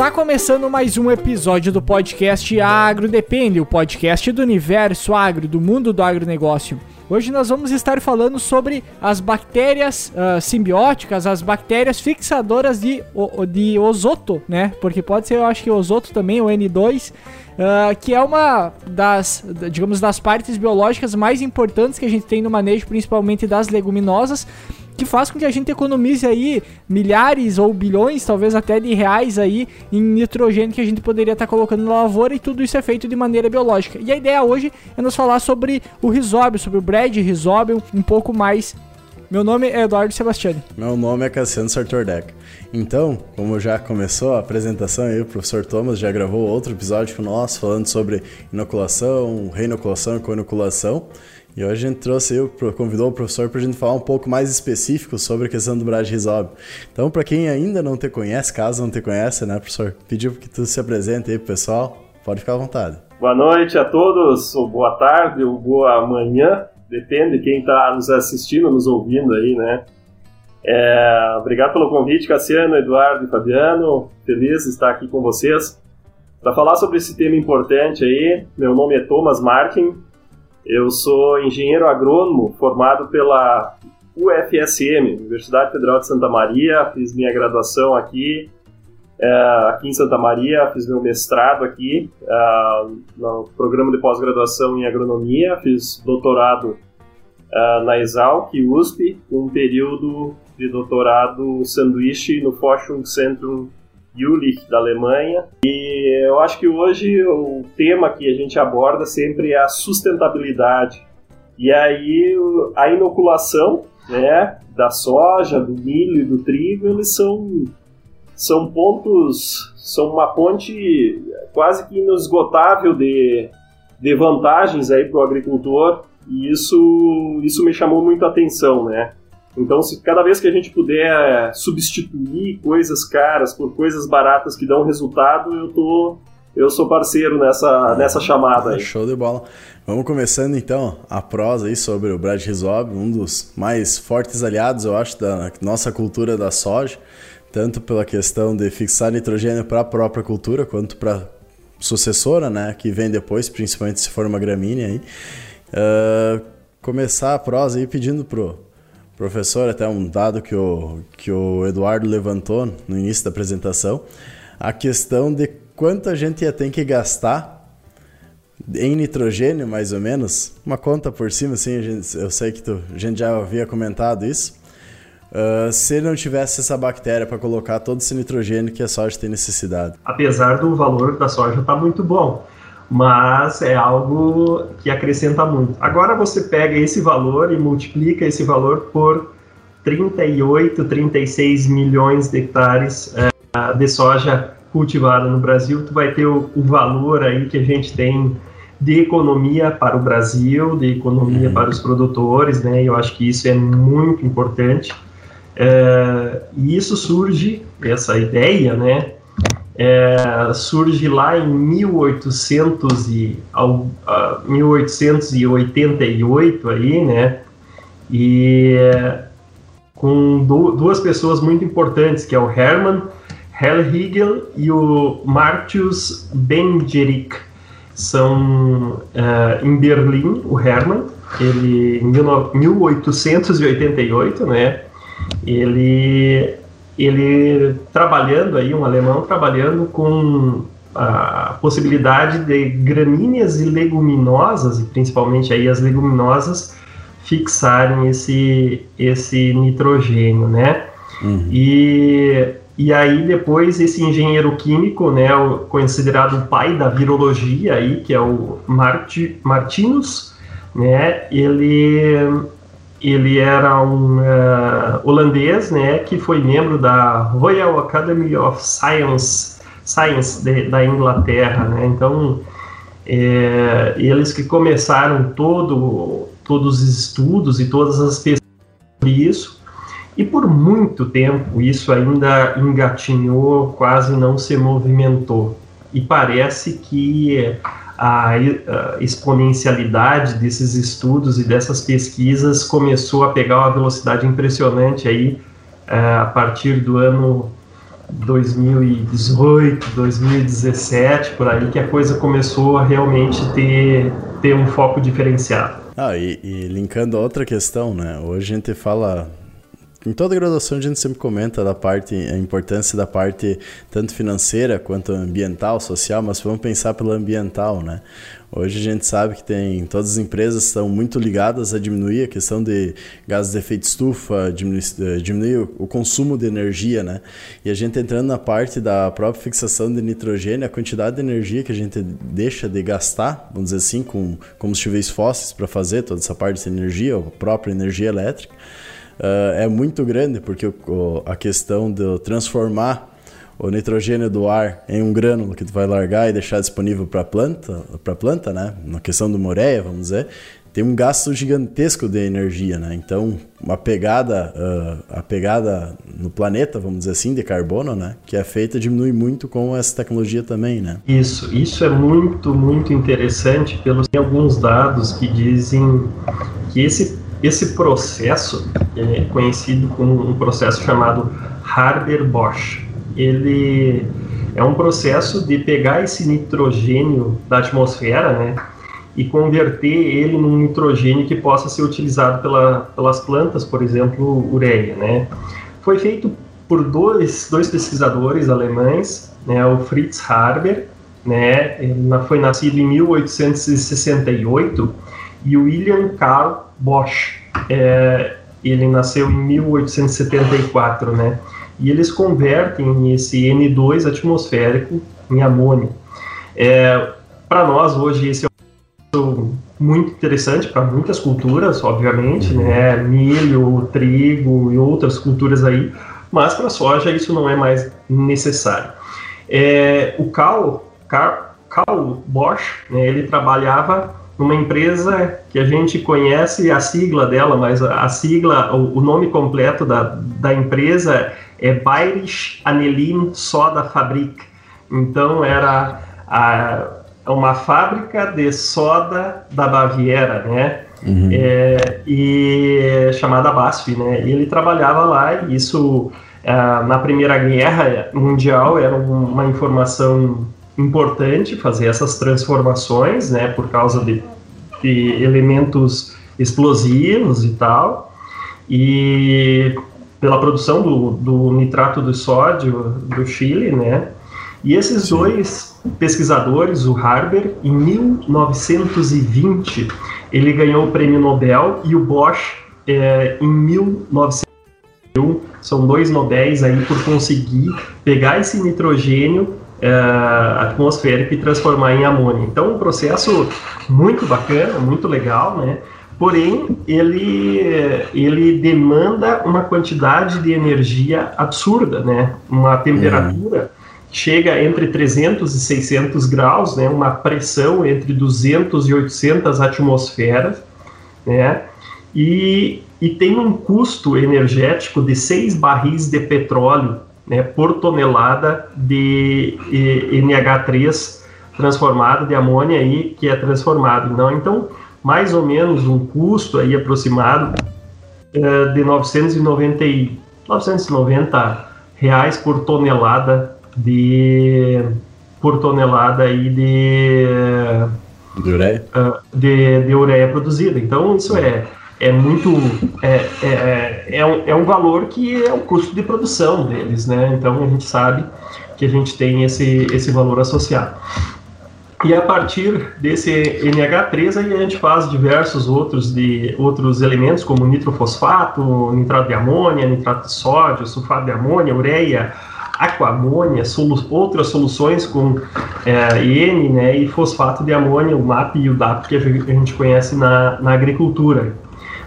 Está começando mais um episódio do podcast Agro Depende, o podcast do universo agro, do mundo do agronegócio. Hoje nós vamos estar falando sobre as bactérias uh, simbióticas, as bactérias fixadoras de, de osoto, né? Porque pode ser, eu acho que osoto também, o N2, uh, que é uma das, digamos, das partes biológicas mais importantes que a gente tem no manejo, principalmente das leguminosas que faz com que a gente economize aí milhares ou bilhões, talvez até de reais aí em nitrogênio que a gente poderia estar tá colocando na lavoura e tudo isso é feito de maneira biológica. E a ideia hoje é nos falar sobre o risóbio, sobre o bread risóbio, um pouco mais meu nome é Eduardo Sebastiani. Meu nome é Cassiano Sartordeca. Então, como já começou a apresentação aí, o professor Thomas já gravou outro episódio com nós falando sobre inoculação, reinoculação e co-inoculação. E hoje a gente trouxe, eu convidou o professor para a gente falar um pouco mais específico sobre a questão do Brad-Rizóbio. Então, para quem ainda não te conhece, caso não te conhece, né, professor, pediu que tu se apresente aí pro pessoal, pode ficar à vontade. Boa noite a todos, ou boa tarde, ou boa manhã, depende de quem está nos assistindo, nos ouvindo aí, né. É, obrigado pelo convite, Cassiano, Eduardo e Fabiano, feliz de estar aqui com vocês. Para falar sobre esse tema importante aí, meu nome é Thomas Martin, eu sou engenheiro agrônomo formado pela UFSM, Universidade Federal de Santa Maria. Fiz minha graduação aqui, é, aqui em Santa Maria, fiz meu mestrado aqui é, no programa de pós-graduação em agronomia, fiz doutorado é, na Exalc, USP, um período de doutorado sanduíche no Forschungszentrum Jülich, da Alemanha. E eu acho que hoje o tema que a gente aborda sempre é a sustentabilidade. E aí a inoculação né, da soja, do milho e do trigo, eles são, são pontos, são uma ponte quase que inesgotável de, de vantagens para o agricultor. E isso, isso me chamou muito a atenção, né? Então, se cada vez que a gente puder substituir coisas caras por coisas baratas que dão resultado, eu tô eu sou parceiro nessa, nessa chamada aí. Show de bola. Vamos começando então a prosa aí sobre o Brad Rizzob, um dos mais fortes aliados, eu acho, da nossa cultura da soja, tanto pela questão de fixar nitrogênio para a própria cultura, quanto para sucessora, né, que vem depois, principalmente se for uma gramínea aí. Uh, começar a prosa aí pedindo pro Professor, até um dado que o, que o Eduardo levantou no início da apresentação, a questão de quanto a gente ia ter que gastar em nitrogênio, mais ou menos, uma conta por cima, assim, gente, eu sei que tu, a gente já havia comentado isso, uh, se não tivesse essa bactéria para colocar todo esse nitrogênio que a soja tem necessidade. Apesar do valor da soja estar tá muito bom, mas é algo que acrescenta muito. Agora você pega esse valor e multiplica esse valor por 38, 36 milhões de hectares é, de soja cultivada no Brasil, tu vai ter o, o, valor aí que a gente tem de economia para o Brasil, de economia uhum. para os produtores, né? Eu acho que isso é muito importante. É, e isso surge, essa ideia, né? É, surge lá em 1800 e, uh, 1888 aí, né? E com du duas pessoas muito importantes, que é o Hermann Hellhigel e o Martius Benjerik. São uh, em Berlim, o Hermann, ele em 1888, né? Ele ele trabalhando aí, um alemão trabalhando com a possibilidade de gramíneas e leguminosas, e principalmente aí as leguminosas, fixarem esse, esse nitrogênio, né? Uhum. E, e aí depois esse engenheiro químico, né, o, considerado o pai da virologia aí, que é o Marti, Martinus, né, ele ele era um uh, holandês, né, que foi membro da Royal Academy of Science, Science de, da Inglaterra, né, então é, eles que começaram todo, todos os estudos e todas as pesquisas sobre isso, e por muito tempo isso ainda engatinhou, quase não se movimentou, e parece que a, exponencialidade desses estudos e dessas pesquisas começou a pegar uma velocidade impressionante aí é, a partir do ano 2018, 2017, por aí, que a coisa começou a realmente ter, ter um foco diferenciado. Ah, e, e linkando a outra questão, né? Hoje a gente fala em toda graduação a gente sempre comenta da parte, a importância da parte tanto financeira quanto ambiental, social, mas vamos pensar pelo ambiental, né? Hoje a gente sabe que tem todas as empresas estão muito ligadas a diminuir a questão de gases de efeito estufa, diminuir, eh, diminuir o consumo de energia, né? E a gente entrando na parte da própria fixação de nitrogênio, a quantidade de energia que a gente deixa de gastar, vamos dizer assim, com combustíveis fósseis para fazer toda essa parte de energia, a própria energia elétrica, uh, é muito grande, porque o, a questão de transformar o nitrogênio do ar em um grânulo que tu vai largar e deixar disponível para a planta, para planta, né? Na questão do moreia, vamos dizer, tem um gasto gigantesco de energia, né? Então, uma pegada, uh, a pegada no planeta, vamos dizer assim, de carbono, né? Que é feita diminui muito com essa tecnologia também, né? Isso, isso é muito, muito interessante pelos tem alguns dados que dizem que esse esse processo é conhecido como um processo chamado Haber-Bosch ele é um processo de pegar esse nitrogênio da atmosfera, né, e converter ele num nitrogênio que possa ser utilizado pela, pelas plantas, por exemplo, ureia, né. Foi feito por dois, dois pesquisadores alemães, né, o Fritz Haber, né, ele foi nascido em 1868, e o William Karl Bosch, é, ele nasceu em 1874, né, e eles convertem esse N2 atmosférico em amônio. É, para nós, hoje, esse é um muito interessante para muitas culturas, obviamente, né? milho, trigo e outras culturas aí, mas para a soja isso não é mais necessário. É, o Carl, Carl, Carl Bosch, né, ele trabalhava numa empresa que a gente conhece a sigla dela, mas a, sigla, o, o, nome completo da, da empresa é Bayerisch Anelin Soda Fabrik. Então era a, uma fábrica de soda da Baviera, né? Uhum. É, e chamada BASF, né? E ele trabalhava lá e isso é, na Primeira Guerra Mundial era uma informação importante fazer essas transformações, né? Por causa de, de elementos explosivos e tal. E pela produção do, do nitrato de sódio do Chile, né? E esses Sim. dois pesquisadores, o Harber, em 1920, ele ganhou o prêmio Nobel e o Bosch é, em 1901. São dois Nobéis aí por conseguir pegar esse nitrogênio é, atmosférico e transformar em amônia. Então, um processo muito bacana, muito legal, né? porém ele, ele demanda uma quantidade de energia absurda, né? Uma temperatura que chega entre 300 e 600 graus, né? Uma pressão entre 200 e 800 atmosferas, né? E, e tem um custo energético de 6 barris de petróleo né, por tonelada de NH3 transformado, de amônia aí, que é transformado. Não, então, mais ou menos um custo aí aproximado é, de 990, 990 reais por tonelada de por tonelada aí de de ureia, uh, de, de ureia produzida. Então isso é é muito é, é, é, um, é um valor que é o custo de produção deles, né? Então a gente sabe que a gente tem esse, esse valor associado. E a partir desse NH3 aí a gente faz diversos outros de outros elementos como nitrofosfato, nitrato de amônia, nitrato de sódio, sulfato de amônia, ureia, aquamônia, solu outras soluções com é, N né, e fosfato de amônia, o MAP e o DAP que a gente conhece na, na agricultura.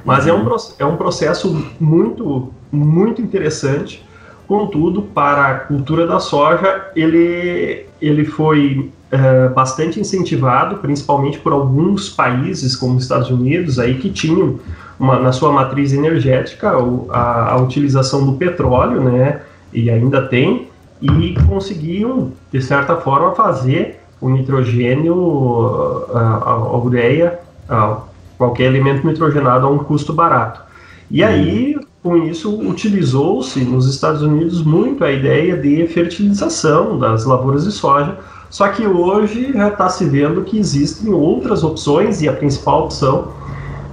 Mas é, um, é um processo muito, muito interessante. Contudo, para a cultura da soja, ele, ele foi é, bastante incentivado, principalmente por alguns países, como os Estados Unidos, aí que tinham uma, na sua matriz energética a, a, utilização do petróleo, né, e ainda tem, e conseguiam, de certa forma, fazer o nitrogênio, a, a ureia, a, qualquer elemento nitrogenado a um custo barato. E uhum. aí com isso, utilizou-se nos Estados Unidos muito a ideia de fertilização das lavouras de soja, só que hoje já está se vendo que existem outras opções e a principal opção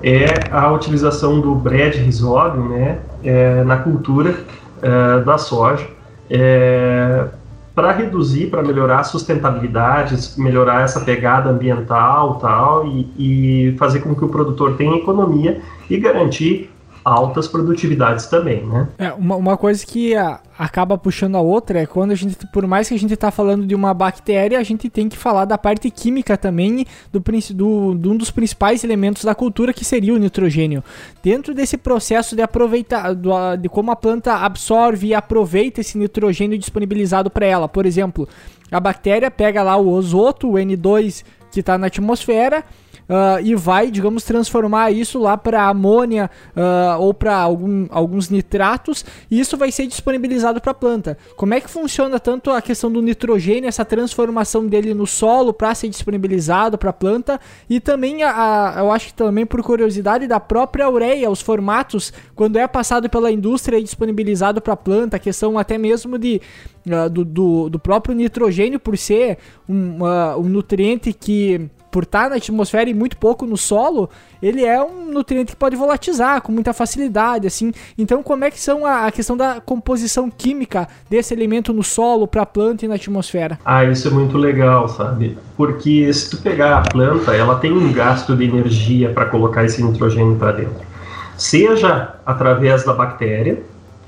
é a utilização do bread rhizóbio né, é, na cultura é, da soja é, para reduzir, para melhorar a sustentabilidade, melhorar essa pegada ambiental tal, e, e fazer com que o produtor tenha economia e garantir altas produtividades também, né? É, uma, uma coisa que a, acaba puxando a outra é quando a gente, por mais que a gente está falando de uma bactéria, a gente tem que falar da parte química também do, do, do um dos principais elementos da cultura que seria o nitrogênio. Dentro desse processo de aproveitar, do, de como a planta absorve e aproveita esse nitrogênio disponibilizado para ela, por exemplo, a bactéria pega lá o azoto, o N2 que está na atmosfera uh, e vai, digamos, transformar isso lá para amônia uh, ou para alguns nitratos e isso vai ser disponibilizado para a planta. Como é que funciona tanto a questão do nitrogênio, essa transformação dele no solo para ser disponibilizado para a planta e também a, a, eu acho que também por curiosidade da própria ureia, os formatos quando é passado pela indústria e disponibilizado para a planta, a questão até mesmo de uh, do, do, do, próprio nitrogênio por ser um, um nutriente que por estar na atmosfera e muito pouco no solo, ele é um nutriente que pode volatizar com muita facilidade, assim. Então, como é que são a, a questão da composição química desse elemento no solo para a planta e na atmosfera? Ah, isso é muito legal, sabe? Porque se tu pegar a planta, ela tem um gasto de energia para colocar esse nitrogênio para dentro. Seja através da bactéria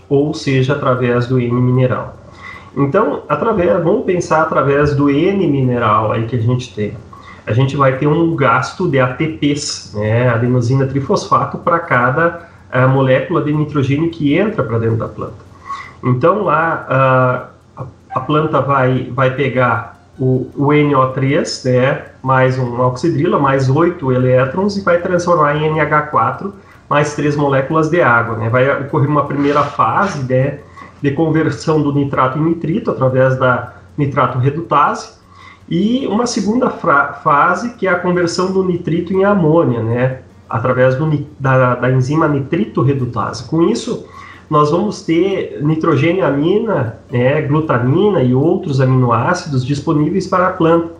ou seja através do N mineral. Então, através, vamos pensar através do N mineral aí que a gente tem a gente vai ter um gasto de ATPs, né, adenosina trifosfato, para cada uh, molécula de nitrogênio que entra para dentro da planta. Então lá uh, a, a, planta vai, vai pegar o, o NO3, né, mais um oxidrila, mais 8 elétrons e vai transformar em NH4, mais três moléculas de água. Né. Vai ocorrer uma primeira fase né, de conversão do nitrato em nitrito através da nitrato redutase, e uma segunda fase, que é a conversão do nitrito em amônia, né? através do, da, da, enzima nitrito redutase. Com isso, nós vamos ter nitrogênio-amina, né, glutamina e outros aminoácidos disponíveis para a planta.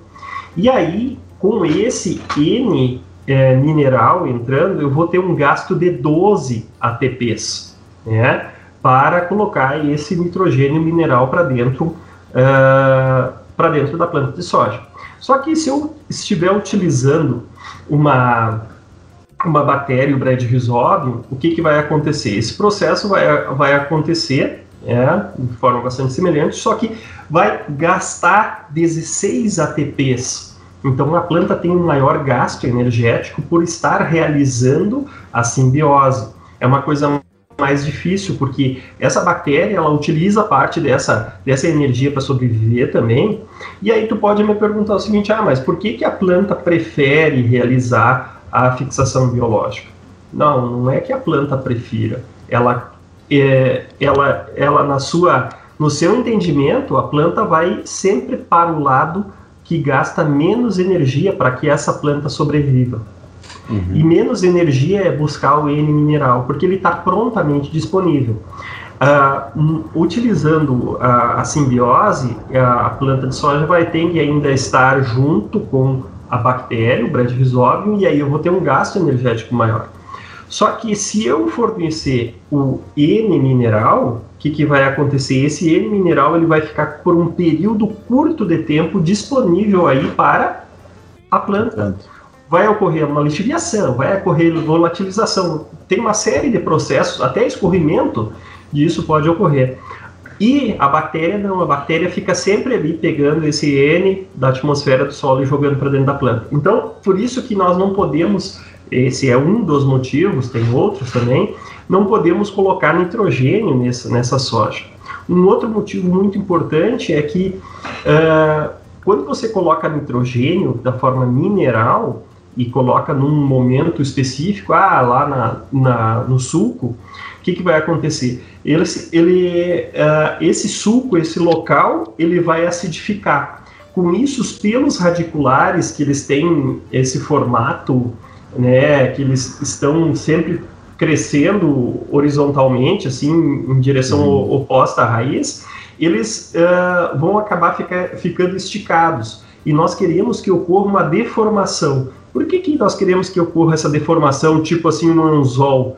E aí, com esse N é, mineral entrando, eu vou ter um gasto de 12 ATPs, né, para colocar esse nitrogênio mineral para dentro uh, para dentro da planta de soja. Só que se eu estiver utilizando uma, uma bactéria, o Bread rhizóbio, o que, que vai acontecer? Esse processo vai, vai acontecer é, de forma bastante semelhante, só que vai gastar 16 ATPs. Então a planta tem um maior gasto energético por estar realizando a simbiose. É uma coisa mais difícil, porque essa bactéria ela utiliza parte dessa, dessa energia para sobreviver também. E aí tu pode me perguntar o seguinte: ah, mas por que, que a planta prefere realizar a fixação biológica? Não, não é que a planta prefira. Ela, é, ela, ela na sua, no seu entendimento, a planta vai sempre para o lado que gasta menos energia para que essa planta sobreviva. Uhum. E menos energia é buscar o N mineral, porque ele está prontamente disponível. Uh, utilizando a, a simbiose, a, a, planta de soja vai ter que ainda estar junto com a bactéria, o Bradyrhizobium, e aí eu vou ter um gasto energético maior. Só que se eu fornecer o N mineral, o que, que vai acontecer? Esse N mineral ele vai ficar por um período curto de tempo disponível aí para a planta vai ocorrer uma lixiviação, vai ocorrer volatilização, tem uma série de processos, até escorrimento disso pode ocorrer. E a bactéria não, a bactéria fica sempre ali pegando esse N da atmosfera do solo e jogando para dentro da planta. Então, por isso que nós não podemos, esse é um dos motivos, tem outros também, não podemos colocar nitrogênio nessa, nessa soja. Um outro motivo muito importante é que uh, quando você coloca nitrogênio da forma mineral, e coloca num momento específico, ah, lá na, na no sulco, o que, que vai acontecer? Ele, ele, uh, esse sulco, esse local, ele vai acidificar. Com isso, os pelos radiculares, que eles têm esse formato, né, que eles estão sempre crescendo horizontalmente, assim, em direção uhum. oposta à raiz, eles uh, vão acabar fica, ficando esticados. E nós queremos que ocorra uma deformação. Por que, que nós queremos que ocorra essa deformação, tipo assim, no anzol?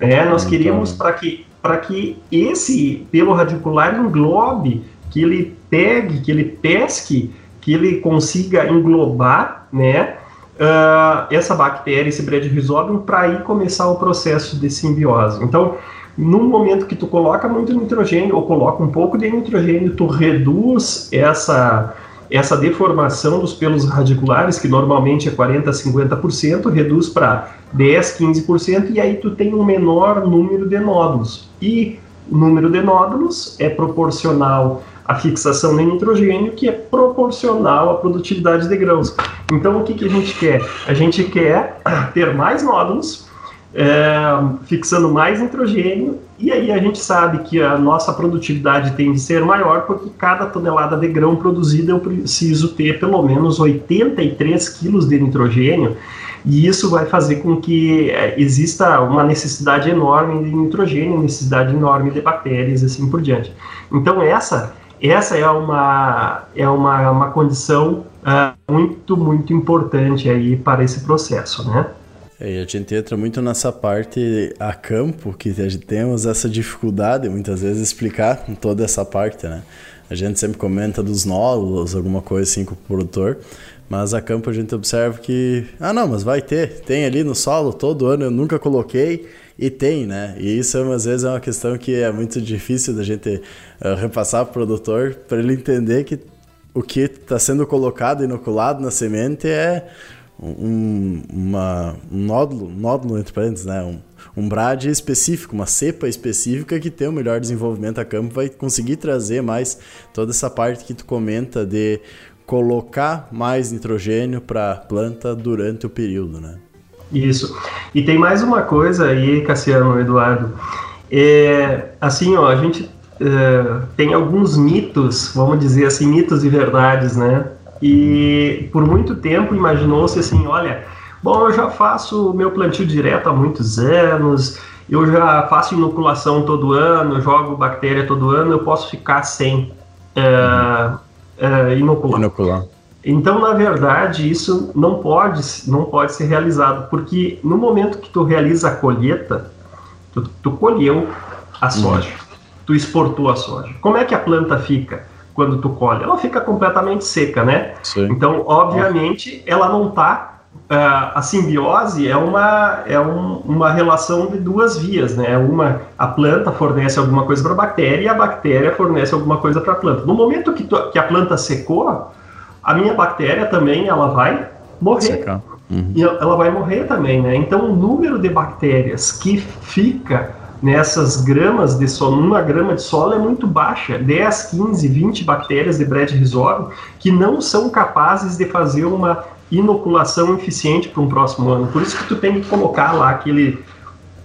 É, nós então... queríamos para que, que esse pelo radicular englobe, que ele pegue, que ele pesque, que ele consiga englobar, né? uh, essa bactéria, esse Bread rhizobium, para aí começar o processo de simbiose. Então, no momento que tu coloca muito nitrogênio ou coloca um pouco de nitrogênio, tu reduz essa essa deformação dos pelos radiculares, que normalmente é 40 a 50%, reduz para 10, 15% e aí tu tem um menor número de nódulos. E o número de nódulos é proporcional a fixação de nitrogênio, que é proporcional à produtividade de grãos. Então, o que, que a gente quer? A gente quer ter mais nódulos, é, fixando mais nitrogênio, e aí a gente sabe que a nossa produtividade tem de ser maior, porque cada tonelada de grão produzida eu preciso ter pelo menos 83 quilos de nitrogênio, e isso vai fazer com que é, exista uma necessidade enorme de nitrogênio, necessidade enorme de bactérias, assim por diante. Então, essa essa é uma, é uma, uma condição uh, muito, muito importante aí para esse processo, né? É, a gente entra muito nessa parte a campo, que a gente temos essa dificuldade muitas vezes explicar toda essa parte, né? A gente sempre comenta dos nódulos, alguma coisa assim com o produtor, mas a campo a gente observa que, ah não, mas vai ter, tem ali no solo todo ano, eu nunca coloquei, e tem, né? E isso às vezes é uma questão que é muito difícil da gente uh, repassar para o produtor para ele entender que o que está sendo colocado, inoculado na semente é um, uma, um nódulo, nódulo entre parênteses, né? Um, um brade específico, uma cepa específica que tem o um melhor desenvolvimento a campo, vai conseguir trazer mais toda essa parte que tu comenta de colocar mais nitrogênio para a planta durante o período, né? Isso. E tem mais uma coisa aí, Cassiano, Eduardo. É, assim, ó, a gente é, tem alguns mitos, vamos dizer assim, mitos e verdades, né? E por muito tempo imaginou-se assim, olha, bom, eu já faço meu plantio direto há muitos anos, eu já faço inoculação todo ano, jogo bactéria todo ano, eu posso ficar sem é, é, inocular. inocular. Então, na verdade, isso não pode, não pode ser realizado, porque no momento que tu realiza a colheita, tu, tu colheu a soja, uhum. tu exportou a soja. Como é que a planta fica quando tu colhe? Ela fica completamente seca, né? Sim. Então, obviamente, ela não está Uh, a simbiose é uma, é um, uma relação de duas vias, né? Uma, a planta fornece alguma coisa para a bactéria e a bactéria fornece alguma coisa para a planta. No momento que, tu, que a planta secou, a minha bactéria também ela vai morrer. Uhum. E ela vai morrer também, né? Então o número de bactérias que fica nessas gramas de solo, numa grama de solo é muito baixa, 10, 15, 20 bactérias de Bread rhizobio que não são capazes de fazer uma inoculação eficiente para um próximo ano. Por isso que tu tem que colocar lá aquele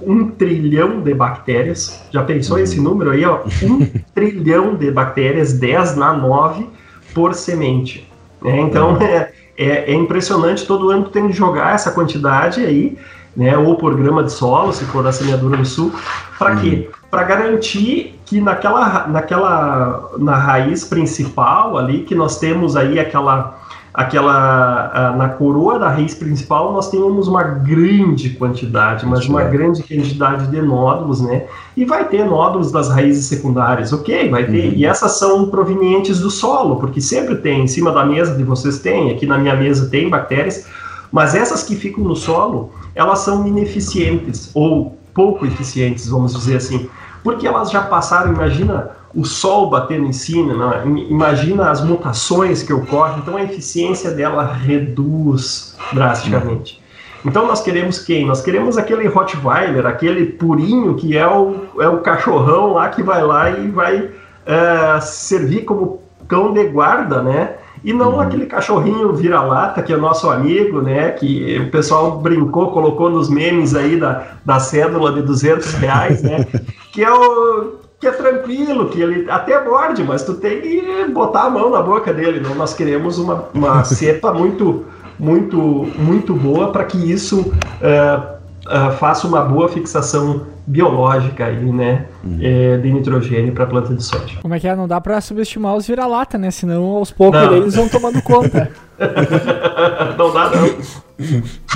um trilhão de bactérias. Já pensou uhum. esse número aí, ó? Um trilhão de bactérias, 10 na 9 por semente. Né? Então uhum. é, é, é, impressionante, todo ano tu tem que jogar essa quantidade aí, né? ou por grama de solo, se for da semeadura no suco, para uhum. quê? Para garantir que naquela, naquela na raiz principal ali, que nós temos aí aquela aquela na coroa da raiz principal nós temos uma grande quantidade, mas uma grande quantidade de nódulos, né? E vai ter nódulos das raízes secundárias, ok? Vai ter. Uhum. E essas são provenientes do solo, porque sempre tem, em cima da mesa de vocês tem, aqui na minha mesa tem bactérias, mas essas que ficam no solo, elas são ineficientes ou pouco eficientes, vamos dizer assim, porque elas já passaram, imagina o sol batendo em cima, né? imagina as mutações que ocorrem, então a eficiência dela reduz drasticamente. Então nós queremos quem? Nós queremos aquele Rottweiler, aquele purinho que é o, é o cachorrão lá que vai lá e vai é, servir como cão de guarda, né? E não uhum. aquele cachorrinho vira-lata que é nosso amigo, né? Que o pessoal brincou, colocou nos memes aí da, da cédula de 200 reais, né? que é o que é tranquilo, que ele até morde, mas tu tem que botar a mão na boca dele. Não? Nós queremos uma, uma cepa muito, muito, muito boa para que isso uh, uh, faça uma boa fixação biológica aí, né, uhum. é, de nitrogênio para a planta de soja. Como é que é? Não dá para subestimar os vira-lata, né? Senão aos poucos eles vão tomando conta. não dá não.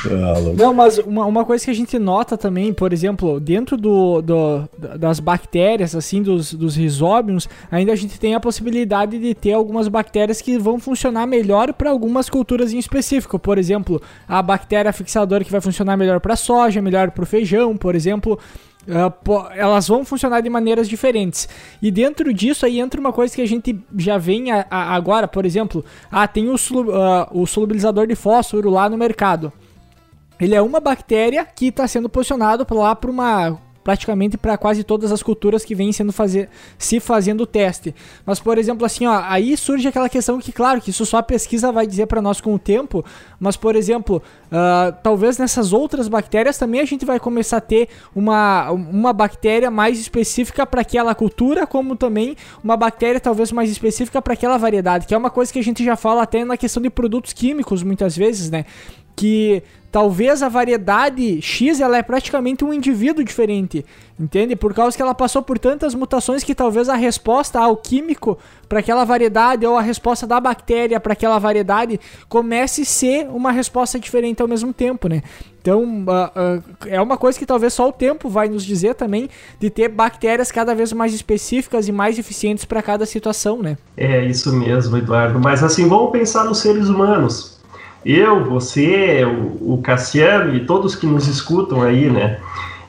Ah, não, mas uma, uma coisa que a gente nota também, por exemplo, dentro do, do das bactérias, assim, dos, dos risóbios, ainda a gente tem a possibilidade de ter algumas bactérias que vão funcionar melhor para algumas culturas em específico. Por exemplo, a bactéria fixadora que vai funcionar melhor para soja, melhor para o feijão, por exemplo. Uh, elas vão funcionar de maneiras diferentes. E dentro disso aí entra uma coisa que a gente já vem a, a, agora, por exemplo, ah, tem o, solu, uh, o solubilizador de fósforo lá no mercado. Ele é uma bactéria que está sendo posicionado lá para uma praticamente para quase todas as culturas que vêm sendo fazer, se fazendo o teste. Mas, por exemplo, assim, ó, aí surge aquela questão que, claro, que isso só a pesquisa vai dizer para nós com o tempo, mas, por exemplo, uh, talvez nessas outras bactérias também a gente vai começar a ter uma, uma bactéria mais específica para aquela cultura, como também uma bactéria talvez mais específica para aquela variedade, que é uma coisa que a gente já fala até na questão de produtos químicos muitas vezes, né? Que talvez a variedade X ela é praticamente um indivíduo diferente, entende? Por causa que ela passou por tantas mutações que talvez a resposta ao químico para aquela variedade ou a resposta da bactéria para aquela variedade comece a ser uma resposta diferente ao mesmo tempo, né? Então uh, uh, é uma coisa que talvez só o tempo vai nos dizer também de ter bactérias cada vez mais específicas e mais eficientes para cada situação, né? É isso mesmo, Eduardo. Mas assim, vamos pensar nos seres humanos eu, você, o, Cassiano e todos que nos escutam aí, né?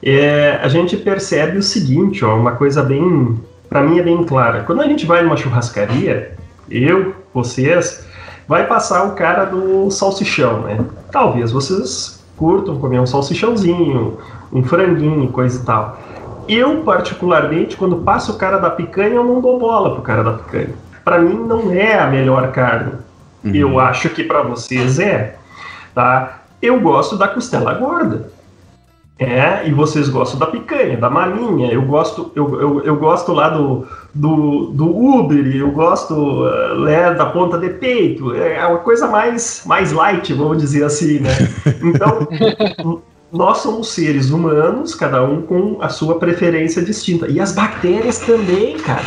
É, a gente percebe o seguinte, ó, uma coisa bem, para mim é bem clara. Quando a gente vai numa churrascaria, eu, vocês, vai passar o cara do salsichão, né? Talvez vocês curtam comer um salsichãozinho, um franguinho, coisa e tal. Eu, particularmente, quando passo o cara da picanha, eu não dou bola pro cara da picanha. Para mim, não é a melhor carne. Uhum. Eu acho que para vocês é, tá? Eu gosto da costela gorda. É, e vocês gostam da picanha, da malinha. Eu gosto, eu, eu, eu gosto lá do, do, do Uber, eu gosto né, da ponta de peito. É uma coisa mais, mais light, vamos dizer assim, né? Então, nós somos seres humanos, cada um com a sua preferência distinta. E as bactérias também, cara.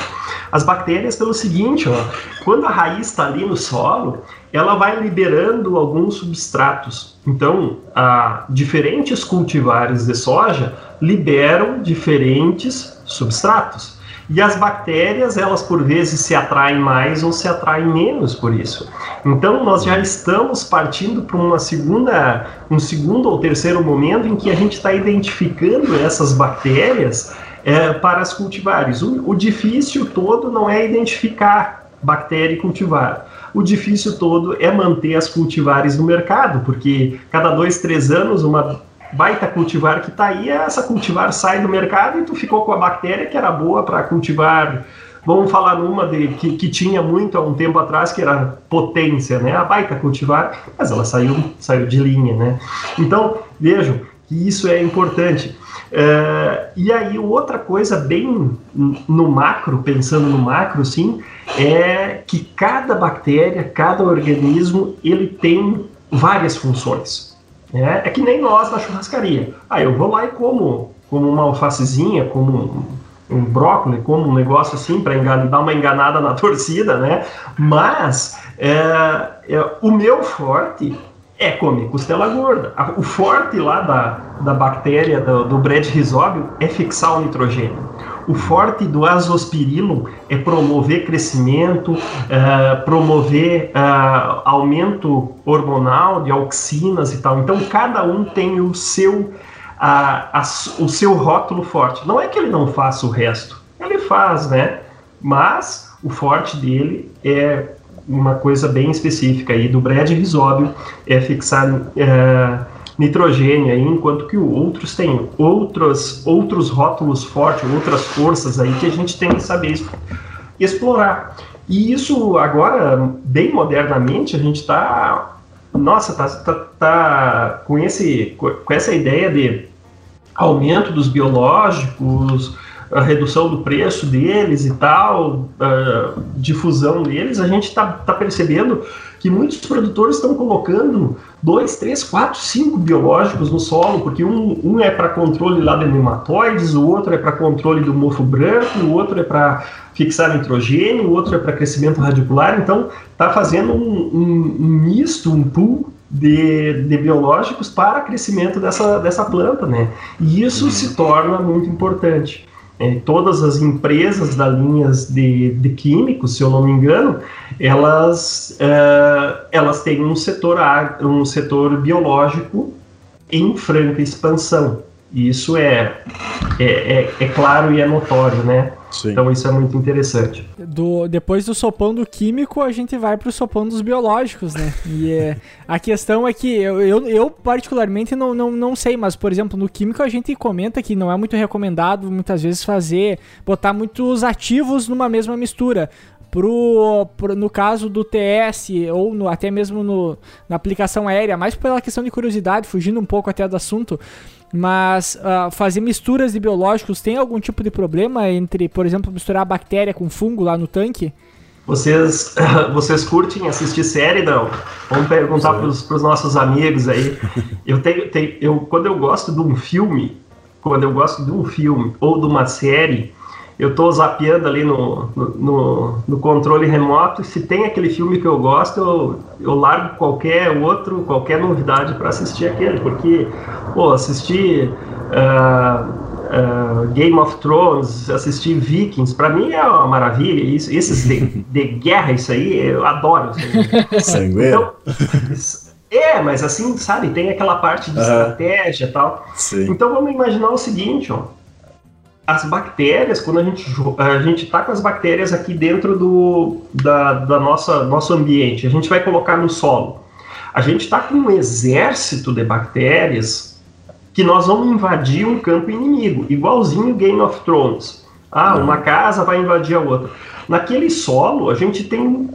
As bactérias pelo seguinte, ó, quando a raiz está ali no solo, ela vai liberando alguns substratos. Então, a, diferentes cultivares de soja liberam diferentes substratos. E as bactérias, elas por vezes se atraem mais ou se atraem menos por isso. Então, nós já estamos partindo para uma segunda, um segundo ou terceiro momento em que a gente está identificando essas bactérias é, para as cultivares. O, o difícil todo não é identificar bactéria e cultivar. O difícil todo é manter as cultivares no mercado, porque cada dois, três anos uma baita cultivar que está aí, essa cultivar sai do mercado e tu ficou com a bactéria que era boa para cultivar. Vamos falar numa de, que, que tinha muito há um tempo atrás, que era potência, né? A baita cultivar, mas ela saiu, saiu de linha, né? Então, vejam que isso é importante. Uh, e aí, outra coisa bem no macro, pensando no macro, sim, é que cada bactéria, cada organismo, ele tem várias funções. Né? É que nem nós na churrascaria. Ah, eu vou lá e como, como uma alfacezinha, como um, um brócolis, como um negócio assim, para dar uma enganada na torcida, né? Mas é, é, o meu forte é comer costela gorda. O forte lá da, da bactéria do, do Brad rhizóbio é fixar o nitrogênio. O forte do azospirillum é promover crescimento, uh, promover uh, aumento hormonal de auxinas e tal. Então cada um tem o seu, uh, o seu rótulo forte. Não é que ele não faça o resto, ele faz, né? Mas o forte dele é uma coisa bem específica aí do Brad Risóbio é fixar é, nitrogênio aí, enquanto que outros têm outros, outros rótulos fortes, outras forças aí que a gente tem que saber explorar. E isso agora, bem modernamente, a gente está nossa, tá, tá, tá, com, esse, com essa ideia de aumento dos biológicos, a redução do preço deles e tal, difusão deles, a gente está tá percebendo que muitos produtores estão colocando dois, três, quatro, cinco biológicos no solo, porque um, um é para controle lá de nematóides, o outro é para controle do mofo branco, o outro é para fixar nitrogênio, o outro é para crescimento radicular, então está fazendo um, um, um misto, um pool de, de, biológicos para crescimento dessa, dessa planta, né? E isso uhum. se torna muito importante. É, todas as empresas da linhas de, de, químicos, se eu não me engano, elas, é, elas têm um setor, um setor biológico em franca expansão. E isso é, é, é, é claro e é notório, né? Sim. Então isso é muito interessante. Do, depois do sopão do químico, a gente vai pro sopão dos biológicos, né? E é, a questão é que eu, eu, eu, particularmente não, não, não sei, mas por exemplo, no químico a gente comenta que não é muito recomendado muitas vezes fazer, botar muitos ativos numa mesma mistura. Pro, pro, no caso do TS ou no, até mesmo no, na aplicação aérea, mais pela questão de curiosidade, fugindo um pouco até do assunto, mas uh, fazer misturas de biológicos tem algum tipo de problema entre, por exemplo, misturar bactéria com fungo lá no tanque? Vocês, vocês curtem assistir série, não? Vamos perguntar para os nossos amigos aí. Eu tenho, tenho, eu, quando eu gosto de um filme, quando eu gosto de um filme ou de uma série, eu estou zapeando ali no, no, no, controle remoto e se tem aquele filme que eu gosto, eu, eu largo qualquer outro, qualquer novidade para assistir aquele, porque, pô, assistir uh, uh, Game of Thrones, assistir Vikings, para mim é uma maravilha, isso, esses de, de guerra, isso aí, eu adoro. Sangueiro. Então, é, mas assim, sabe, tem aquela parte de estratégia e tal. Sim. Então vamos imaginar o seguinte, ó as bactérias, quando a gente a gente está com as bactérias aqui dentro do da, da nossa nosso ambiente, a gente vai colocar no solo. A gente está com um exército de bactérias que nós vamos invadir um campo inimigo, igualzinho Game of Thrones. Ah, uma casa vai invadir a outra. Naquele solo, a gente tem,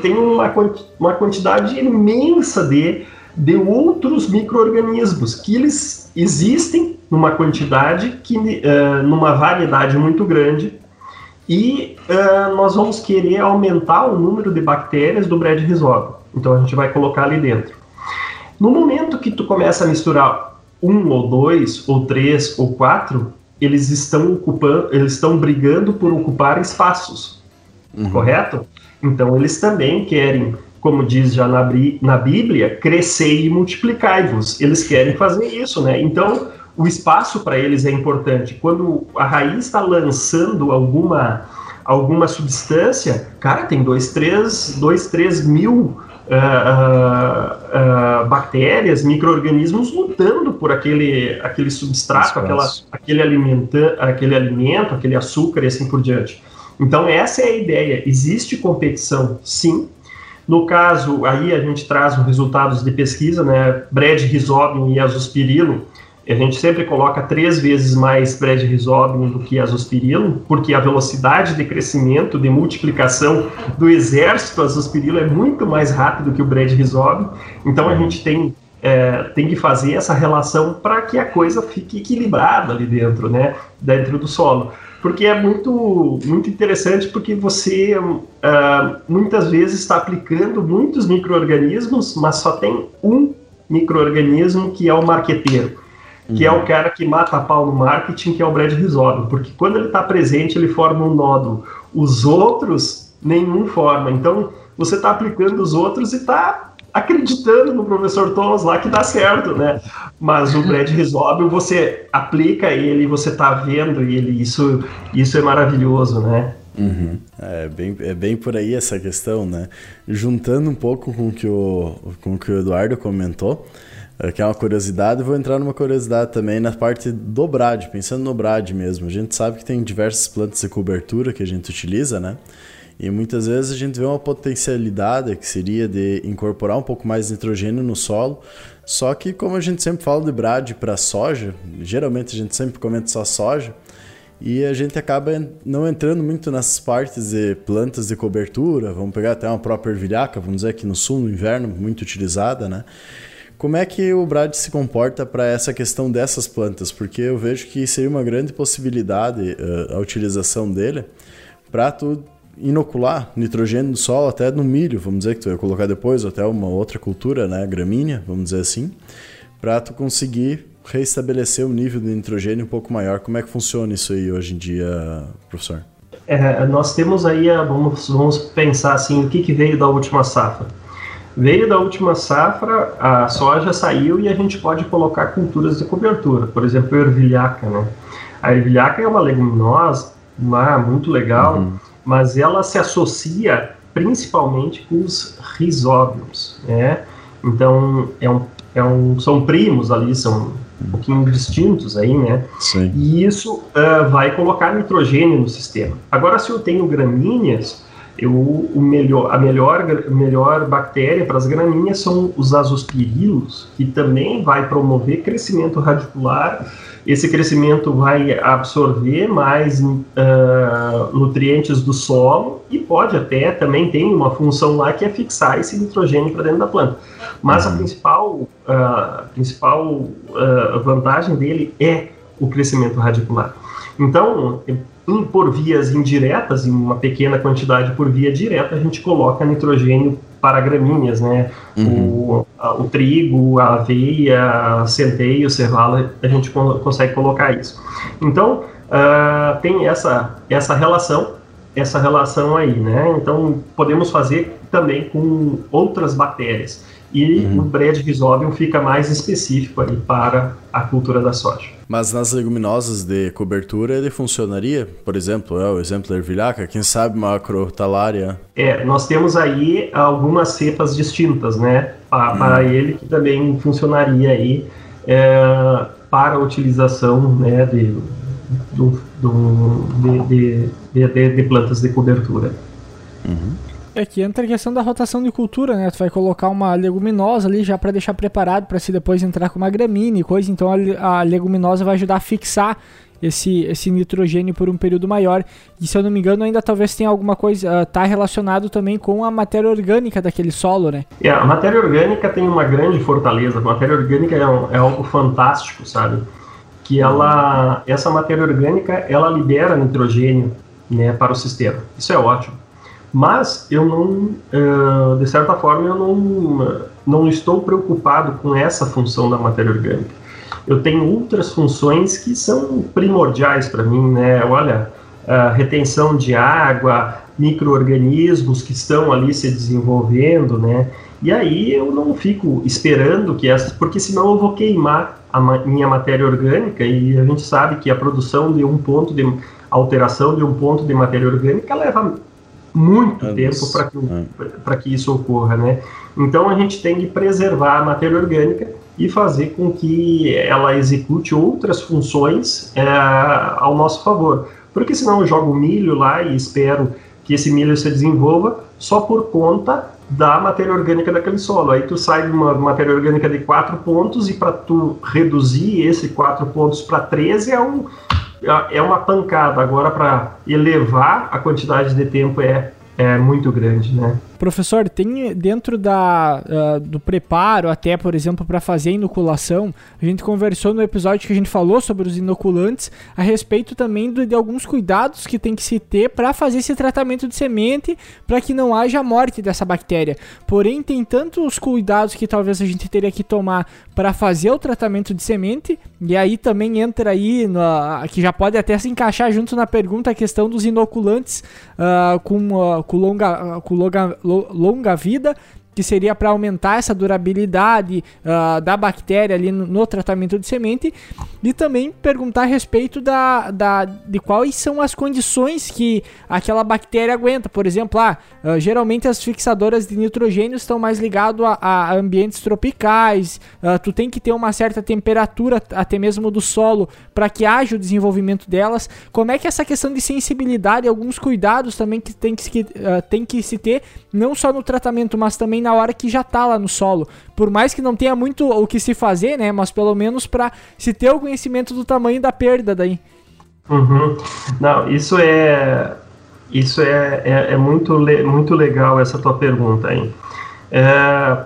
tem uma, uma quantidade imensa de, de outros micro-organismos que eles existem numa quantidade que uh, numa variedade muito grande e uh, nós vamos querer aumentar o número de bactérias do bread rhizobio. Então a gente vai colocar ali dentro. No momento que tu começa a misturar um ou dois ou três ou quatro, eles estão ocupando, eles estão brigando por ocupar espaços, uhum. correto? Então eles também querem, como diz já na, na Bíblia, crescer e multiplicar-vos. Eles querem fazer isso, né? Então o espaço para eles é importante. Quando a raiz está lançando alguma, alguma substância, cara, tem 2, 3, dois, três mil uh, uh, uh, bactérias, micro-organismos lutando por aquele, aquele substrato, aquela, aquele, alimenta, aquele alimento, aquele açúcar e assim por diante. Então, essa é a ideia. Existe competição, sim. No caso, aí a gente traz os resultados de pesquisa, né? Brad Rhizobium e azospirilo a gente sempre coloca três vezes mais prednisone do que azospirilo, porque a velocidade de crescimento, de multiplicação do exército azospirilo é muito mais rápido que o prednisone. Então a gente tem é, tem que fazer essa relação para que a coisa fique equilibrada ali dentro, né, dentro do solo. Porque é muito, muito interessante, porque você uh, muitas vezes está aplicando muitos micro-organismos, mas só tem um micro-organismo que é o marqueteiro que é o cara que mata a pau no marketing, que é o Brad Risório, porque quando ele está presente, ele forma um nódulo. Os outros, nenhum forma. Então, você está aplicando os outros e está acreditando no professor Thomas lá que dá certo, né? Mas o Brad Risóbio, você aplica ele, você está vendo ele, isso, isso é maravilhoso, né? Uhum. É, bem, é bem por aí essa questão, né? Juntando um pouco com que o, com o que o Eduardo comentou, é, que é uma curiosidade, vou entrar numa curiosidade também na parte do brad, pensando no brad mesmo. A gente sabe que tem diversas plantas de cobertura que a gente utiliza, né? E muitas vezes a gente vê uma potencialidade que seria de incorporar um pouco mais de nitrogênio no solo. Só que, como a gente sempre fala de brad para soja, geralmente a gente sempre comenta só soja, e a gente acaba não entrando muito nessas partes de plantas de cobertura. Vamos pegar até uma própria ervilhaca, vamos dizer aqui no sul, no inverno, muito utilizada, né? Como é que o Brad se comporta para essa questão dessas plantas? Porque eu vejo que seria uma grande possibilidade uh, a utilização dele para tu inocular nitrogênio no solo, até no milho, vamos dizer, que tu vai colocar depois, até uma outra cultura, né, gramínea, vamos dizer assim, para tu conseguir reestabelecer o nível de nitrogênio um pouco maior. Como é que funciona isso aí hoje em dia, professor? É, nós temos aí, vamos, vamos pensar assim, o que, que veio da última safra. Veio da última safra, a soja saiu e a gente pode colocar culturas de cobertura, por exemplo, a ervilhaca, né? A ervilhaca é uma leguminosa, uma, muito legal, uhum. Mas ela se associa principalmente com os risóbios, né? Então, é um, é um, são primos ali, são um pouquinho distintos aí, né? Sim. E isso uh, vai colocar nitrogênio no sistema. Agora, se eu tenho gramíneas, eu, o melhor, a melhor, melhor bactéria para as gramíneas são os azospirilos, que também vai promover crescimento radicular. Esse crescimento vai absorver mais uh, nutrientes do solo e pode até também tem uma função lá que é fixar esse nitrogênio para dentro da planta. Mas a uhum. principal, uh, principal uh, vantagem dele é o crescimento radicular. Então, por vias indiretas, em uma pequena quantidade por via direta, a gente coloca nitrogênio para gramíneas, né? Uhum. O, a, o, trigo, a aveia, a centeio, cevala, a gente consegue colocar isso. Então, uh, tem essa, essa relação, essa relação aí, né? Então, podemos fazer também com outras bactérias. E uhum. o bread rhizobium fica mais específico aí para a cultura da soja. Mas nas leguminosas de cobertura ele funcionaria? Por exemplo, é o exemplo da ervilhaca, quem sabe macrotalária? É, nós temos aí algumas cepas distintas, né, para, hum. para ele que também funcionaria aí é, para a utilização, né, de, do, do, de, de, de, de plantas de cobertura. Uhum. É que entra a questão da rotação de cultura, né? Tu vai colocar uma leguminosa ali já para deixar preparado para se depois entrar com uma gramínea e coisa, então a, a leguminosa vai ajudar a fixar esse, esse nitrogênio por um período maior. E se eu não me engano, ainda talvez tenha alguma coisa, uh, tá relacionado também com a matéria orgânica daquele solo, né? É, a matéria orgânica tem uma grande fortaleza. A matéria orgânica é, um, é algo fantástico, sabe? Que ela, essa matéria orgânica, ela libera nitrogênio, né, para o sistema. Isso é ótimo. Mas eu não, uh, de certa forma, eu não, não estou preocupado com essa função da matéria orgânica. Eu tenho outras funções que são primordiais para mim, né? Olha, retenção de água, micro-organismos que estão ali se desenvolvendo, né? E aí eu não fico esperando que essas, porque senão eu vou queimar a minha matéria orgânica e a gente sabe que a produção de um ponto de alteração de um ponto de matéria orgânica leva muito Anos. tempo para que, é. que isso ocorra, né? Então a gente tem que preservar a matéria orgânica e fazer com que ela execute outras funções é, ao nosso favor. Porque senão eu jogo milho lá e espero que esse milho se desenvolva só por conta da matéria orgânica daquele solo. Aí tu sai de uma matéria orgânica de 4 pontos e para tu reduzir esse 4 pontos para 13 é um é uma pancada. Agora, para elevar a quantidade de tempo é, é muito grande, né? Professor, tem dentro da, uh, do preparo, até por exemplo, para fazer inoculação, a gente conversou no episódio que a gente falou sobre os inoculantes, a respeito também do, de alguns cuidados que tem que se ter para fazer esse tratamento de semente, para que não haja morte dessa bactéria. Porém, tem tantos cuidados que talvez a gente teria que tomar para fazer o tratamento de semente, e aí também entra aí, que já pode até se encaixar junto na pergunta a questão dos inoculantes uh, com, uh, com longa, com longa longa vida que seria para aumentar essa durabilidade uh, da bactéria ali no, no, tratamento de semente e também perguntar a respeito da, da, de quais são as condições que aquela bactéria aguenta. Por exemplo, ah, uh, geralmente as fixadoras de nitrogênio estão mais ligadas a, a, ambientes tropicais, uh, tu tem que ter uma certa temperatura até mesmo do solo para que haja o desenvolvimento delas. Como é que essa questão de sensibilidade, alguns cuidados também que tem que, tem que se ter, não só no tratamento, mas também na na hora que já tá lá no solo. Por mais que não tenha muito o que se fazer, né? Mas pelo menos para se ter o conhecimento do tamanho da perda daí. Uhum. Não, isso é isso é, é, é, muito, le, muito legal essa tua pergunta aí. É,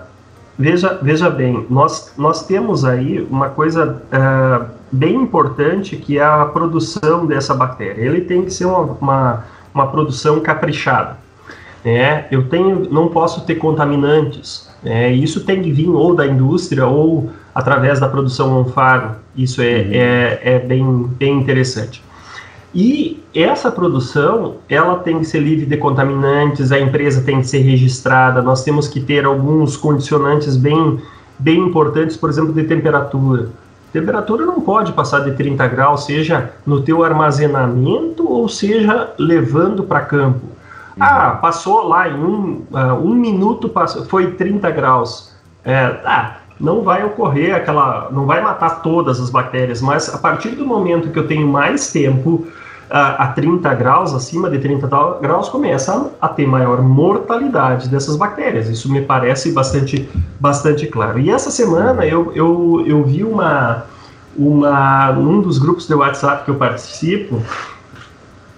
veja, veja bem, nós, nós temos aí uma coisa uh, bem importante que é a produção dessa bactéria. Ele tem que ser uma, uma, uma produção caprichada. Né? Eu tenho, não posso ter contaminantes. Né? Isso tem que vir ou da indústria ou através da produção on-farm. Isso é, uhum. é, é bem, bem interessante. E essa produção, ela tem que ser livre de contaminantes, a empresa tem que ser registrada, nós temos que ter alguns condicionantes bem, bem importantes, por exemplo, de temperatura. Temperatura não pode passar de 30 graus, seja no teu armazenamento ou seja levando para campo. Ah, passou lá em um, uh, um minuto, passou, foi 30 graus. É, ah, não vai ocorrer aquela, não vai matar todas as bactérias, mas a partir do momento que eu tenho mais tempo a, a 30 graus, acima de 30 graus, começa a, a, ter maior mortalidade dessas bactérias. Isso me parece bastante, bastante claro. E essa semana eu, eu, eu vi uma, uma, num dos grupos de WhatsApp que eu participo,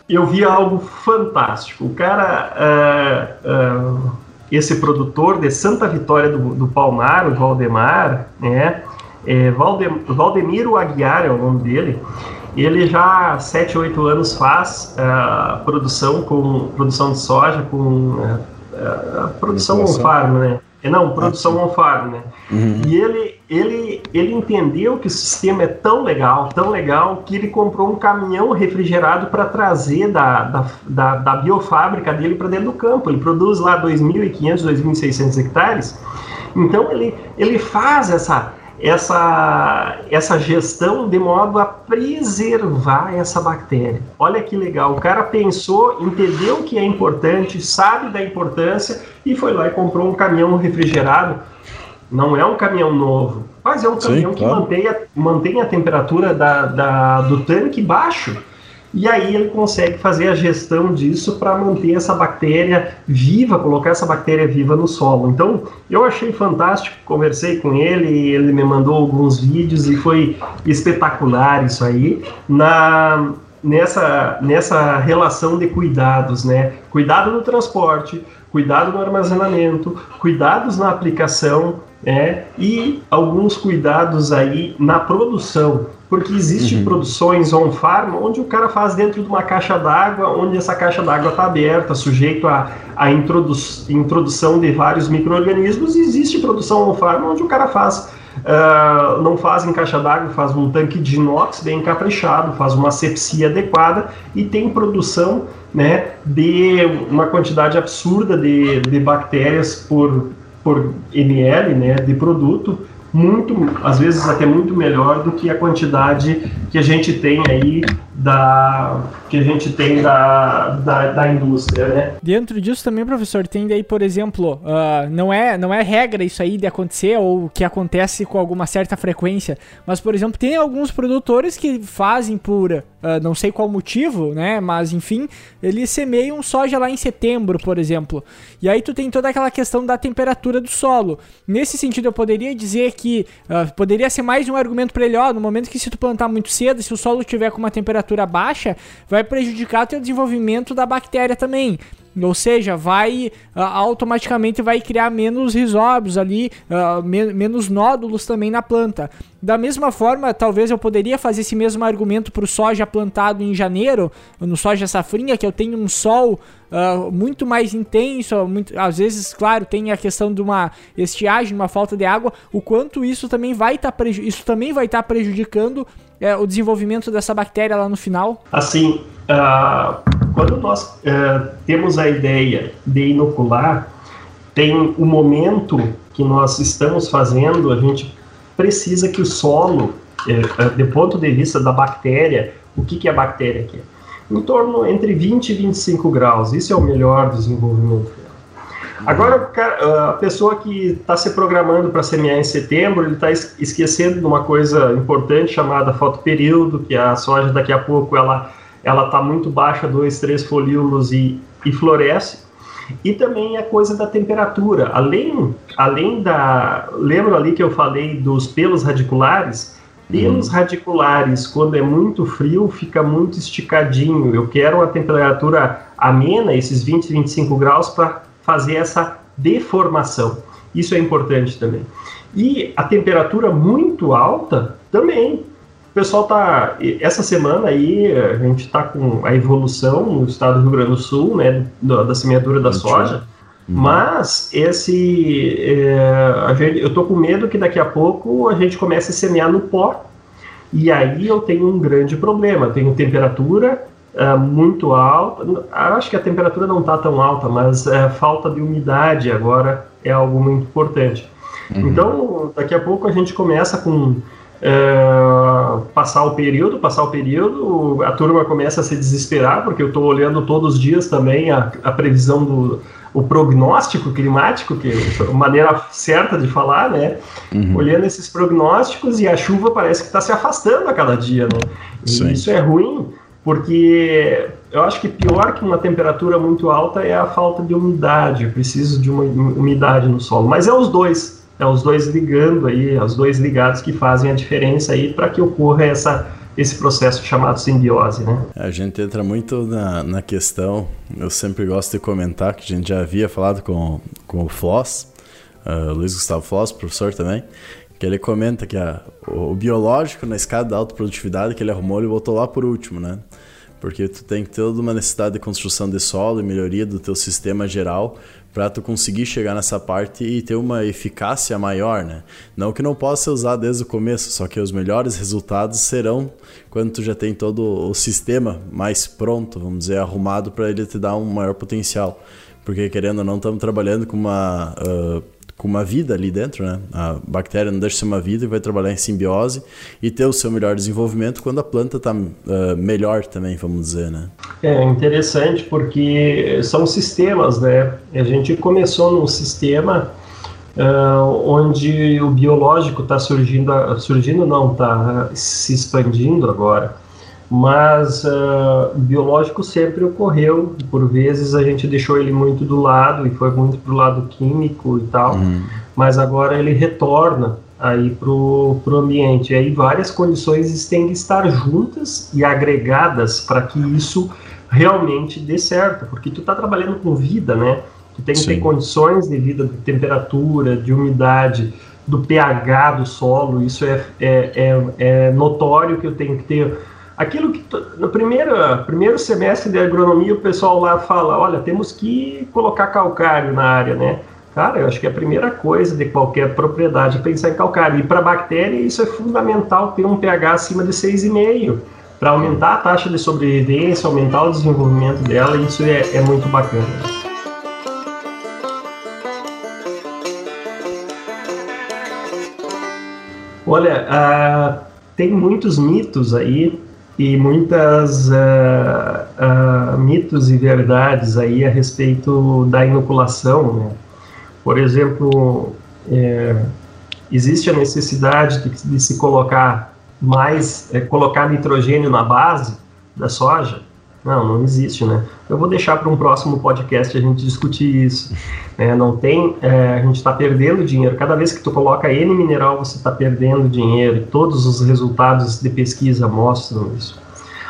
eu vi algo fantástico. O cara, uh, uh, esse produtor de Santa Vitória do, do Palmar, o Valdemar, né? É, Valdem, Valdemiro Aguiar é o nome dele. Ele já há 7, 8 anos faz uh, produção com produção de soja com uh, produção on farm, né? Não, produção on farm, né? Uhum. E ele, ele, ele entendeu que o sistema é tão legal, tão legal, que ele comprou um caminhão refrigerado para trazer da, da, da, da biofábrica dele para dentro do campo. Ele produz lá 2.500, 2.600 hectares. Então ele, ele faz essa essa, essa gestão de modo a preservar essa bactéria. Olha que legal, o cara pensou, entendeu que é importante, sabe da importância e foi lá e comprou um caminhão refrigerado. Não é um caminhão novo, mas é um caminhão Sim, que claro. mantém, a, mantém a temperatura da, da, do tanque baixo. E aí ele consegue fazer a gestão disso para manter essa bactéria viva, colocar essa bactéria viva no solo. Então, eu achei fantástico, conversei com ele, ele me mandou alguns vídeos e foi espetacular isso aí. Na nessa nessa relação de cuidados, né? Cuidado no transporte, cuidado no armazenamento, cuidados na aplicação, né? E alguns cuidados aí na produção porque existe uhum. produções on-farm onde o cara faz dentro de uma caixa d'água, onde essa caixa d'água está aberta, sujeito a, a introdu introdução de vários micro-organismos, e existe produção on-farm onde o cara faz, uh, não faz em caixa d'água, faz um tanque de inox bem caprichado, faz uma sepsia adequada e tem produção né, de uma quantidade absurda de, de bactérias por, por ml né, de produto, muito, às vezes até muito melhor do que a quantidade que a gente tem aí da que a gente tem da, da, da indústria, né? Dentro disso também, professor, tem daí, por exemplo, uh, não é não é regra isso aí de acontecer ou que acontece com alguma certa frequência, mas por exemplo tem alguns produtores que fazem por uh, não sei qual motivo, né? Mas enfim, eles semeiam soja lá em setembro, por exemplo, e aí tu tem toda aquela questão da temperatura do solo. Nesse sentido, eu poderia dizer que uh, poderia ser mais um argumento para ele, ó, no momento que se tu plantar muito cedo, se o solo tiver com uma temperatura temperatura baixa, vai prejudicar o teu desenvolvimento da bactéria também. Ou seja, vai uh, automaticamente vai criar menos risóbios ali, uh, me menos nódulos também na planta. Da mesma forma, talvez eu poderia fazer esse mesmo argumento para o soja plantado em janeiro, no soja safrinha, que eu tenho um sol uh, muito mais intenso, muito, às vezes, claro, tem a questão de uma estiagem, uma falta de água, o quanto isso também vai estar tá isso também vai estar tá prejudicando é, o desenvolvimento dessa bactéria lá no final? Assim, uh, quando nós uh, temos a ideia de inocular, tem o momento que nós estamos fazendo, a gente precisa que o solo, uh, do ponto de vista da bactéria, o que, que a bactéria quer? Em torno entre 20 e 25 graus, isso é o melhor desenvolvimento Agora, a pessoa que está se programando para semear em setembro, ele está esquecendo de uma coisa importante chamada fotoperíodo, que a soja daqui a pouco ela ela está muito baixa, dois, três folíolos e, e floresce. E também a coisa da temperatura. Além, além da. Lembro ali que eu falei dos pelos radiculares? Pelos hum. radiculares, quando é muito frio, fica muito esticadinho. Eu quero uma temperatura amena, esses 20, 25 graus, para fazer essa deformação. Isso é importante também. E a temperatura muito alta também. O pessoal tá. Essa semana aí a gente está com a evolução no estado do Rio Grande do Sul, né? Da, da semeadura da soja. Uhum. Mas esse. É, gente, eu tô com medo que daqui a pouco a gente comece a semear no pó. E aí eu tenho um grande problema. Eu tenho temperatura uh, muito alta. Acho que a temperatura não está tão alta, mas uh, falta de umidade agora é algo muito importante. Uhum. Então, daqui a pouco a gente começa com é, passar o período, passar o período, a turma começa a se desesperar, porque eu estou olhando todos os dias também a, a previsão do o prognóstico climático, que é a maneira certa de falar, né? Uhum. Olhando esses prognósticos e a chuva parece que está se afastando a cada dia, né? E isso é ruim, porque eu acho que pior que uma temperatura muito alta é a falta de umidade. Eu preciso de uma umidade no solo, mas é os dois é os dois ligando aí, os dois ligados que fazem a diferença aí para que ocorra essa, esse processo chamado simbiose, né? A gente entra muito na, na questão, eu sempre gosto de comentar, que a gente já havia falado com, com o Floss, uh, Luiz Gustavo Floss, professor também, que ele comenta que a, o, o biológico na escada da autoprodutividade que ele arrumou, ele botou lá por último, né? Porque tu tem toda uma necessidade de construção de solo e melhoria do teu sistema geral para tu conseguir chegar nessa parte e ter uma eficácia maior, né? Não que não possa ser usado desde o começo, só que os melhores resultados serão quando tu já tem todo o sistema mais pronto, vamos dizer, arrumado para ele te dar um maior potencial. Porque querendo ou não, estamos trabalhando com uma uh, com uma vida ali dentro, né? A bactéria não deixa ser uma vida e vai trabalhar em simbiose e ter o seu melhor desenvolvimento quando a planta está uh, melhor também, vamos dizer, né? É interessante porque são sistemas, né? A gente começou num sistema uh, onde o biológico está surgindo, surgindo não, está se expandindo agora mas uh, biológico sempre ocorreu, por vezes a gente deixou ele muito do lado e foi muito para o lado químico e tal, uhum. mas agora ele retorna aí para o ambiente. E aí várias condições têm que estar juntas e agregadas para que isso realmente dê certo, porque tu está trabalhando com vida, né? Tu tem que Sim. ter condições de vida, de temperatura, de umidade, do pH do solo, isso é, é, é, é notório que eu tenho que ter aquilo que no primeiro, primeiro semestre de agronomia o pessoal lá fala, olha, temos que colocar calcário na área, né? Cara, eu acho que é a primeira coisa de qualquer propriedade é pensar em calcário. E para bactéria isso é fundamental ter um pH acima de 6,5 para aumentar a taxa de sobrevivência, aumentar o desenvolvimento dela, isso é, é muito bacana. Olha, uh, tem muitos mitos aí e muitas uh, uh, mitos e verdades aí a respeito da inoculação. Né? Por exemplo, é, existe a necessidade de, de se colocar mais, é, colocar nitrogênio na base da soja? Não, não existe, né? Eu vou deixar para um próximo podcast a gente discutir isso. Né? Não tem, é, a gente está perdendo dinheiro. Cada vez que tu coloca N mineral, você está perdendo dinheiro. E todos os resultados de pesquisa mostram isso.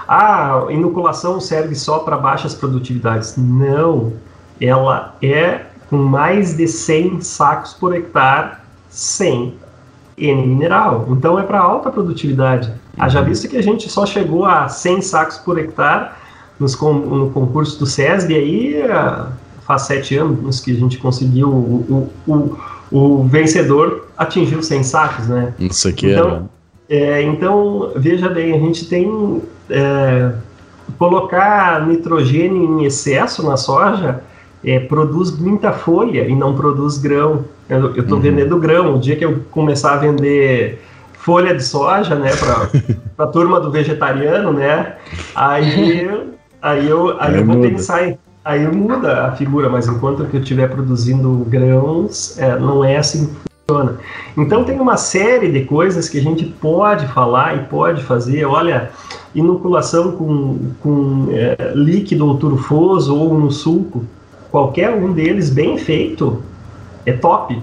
Ah, inoculação serve só para baixas produtividades. Não, ela é com mais de 100 sacos por hectare sem N mineral. Então é para alta produtividade. Haja uhum. visto que a gente só chegou a 100 sacos por hectare nos, no concurso do SESB aí faz sete anos que a gente conseguiu o, o, o, o vencedor atingiu 100 sacos, né? Isso aqui então, é... é... Então, veja bem, a gente tem... É, colocar nitrogênio em excesso na soja é, produz muita folha e não produz grão. Eu estou uhum. vendendo grão. O dia que eu começar a vender folha de soja, né, para a turma do vegetariano, né, aí Aí eu, aí, aí eu vou muda. pensar em. Aí muda a figura, mas enquanto que eu estiver produzindo grãos, é, não é assim que funciona. Então tem uma série de coisas que a gente pode falar e pode fazer. Olha, inoculação com, com é, líquido ou turfoso ou no suco, qualquer um deles bem feito é top. Uhum.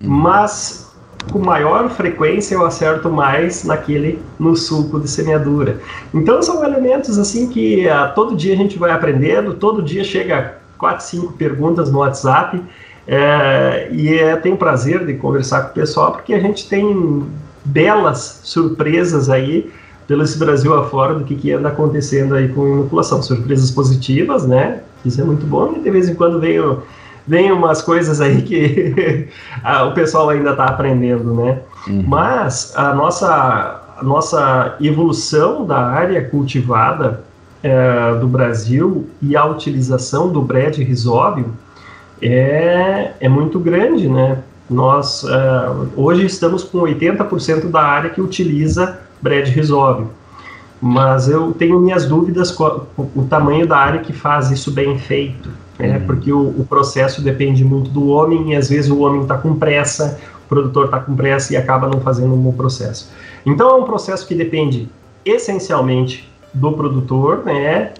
Mas com maior frequência eu acerto mais naquele no suco de semeadura. Então são elementos assim que uh, todo dia a gente vai aprendendo, todo dia chega quatro, cinco perguntas no WhatsApp É, e é, tenho prazer de conversar com o pessoal porque a gente tem belas surpresas aí pelo esse Brasil afora do que, que anda acontecendo aí com inoculação. Surpresas positivas, né? Isso é muito bom e de vez em quando vem, vem umas coisas aí que o pessoal ainda está aprendendo, né? Uhum. Mas a nossa, a nossa evolução da área cultivada é, do Brasil e a utilização do Brad risóbio é, é muito grande, né? Nós uh, hoje estamos com 80% da área que utiliza Brad Resolve, mas eu tenho minhas dúvidas com o tamanho da área que faz isso bem feito, né? Uhum. porque o, o, processo depende muito do homem e às vezes o homem está com pressa, o produtor está com pressa e acaba não fazendo um bom processo. Então é um processo que depende essencialmente do produtor, né?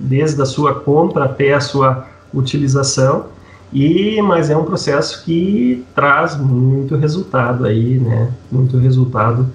desde a sua compra até a sua utilização e, mas é um processo que traz muito resultado aí, né? Muito resultado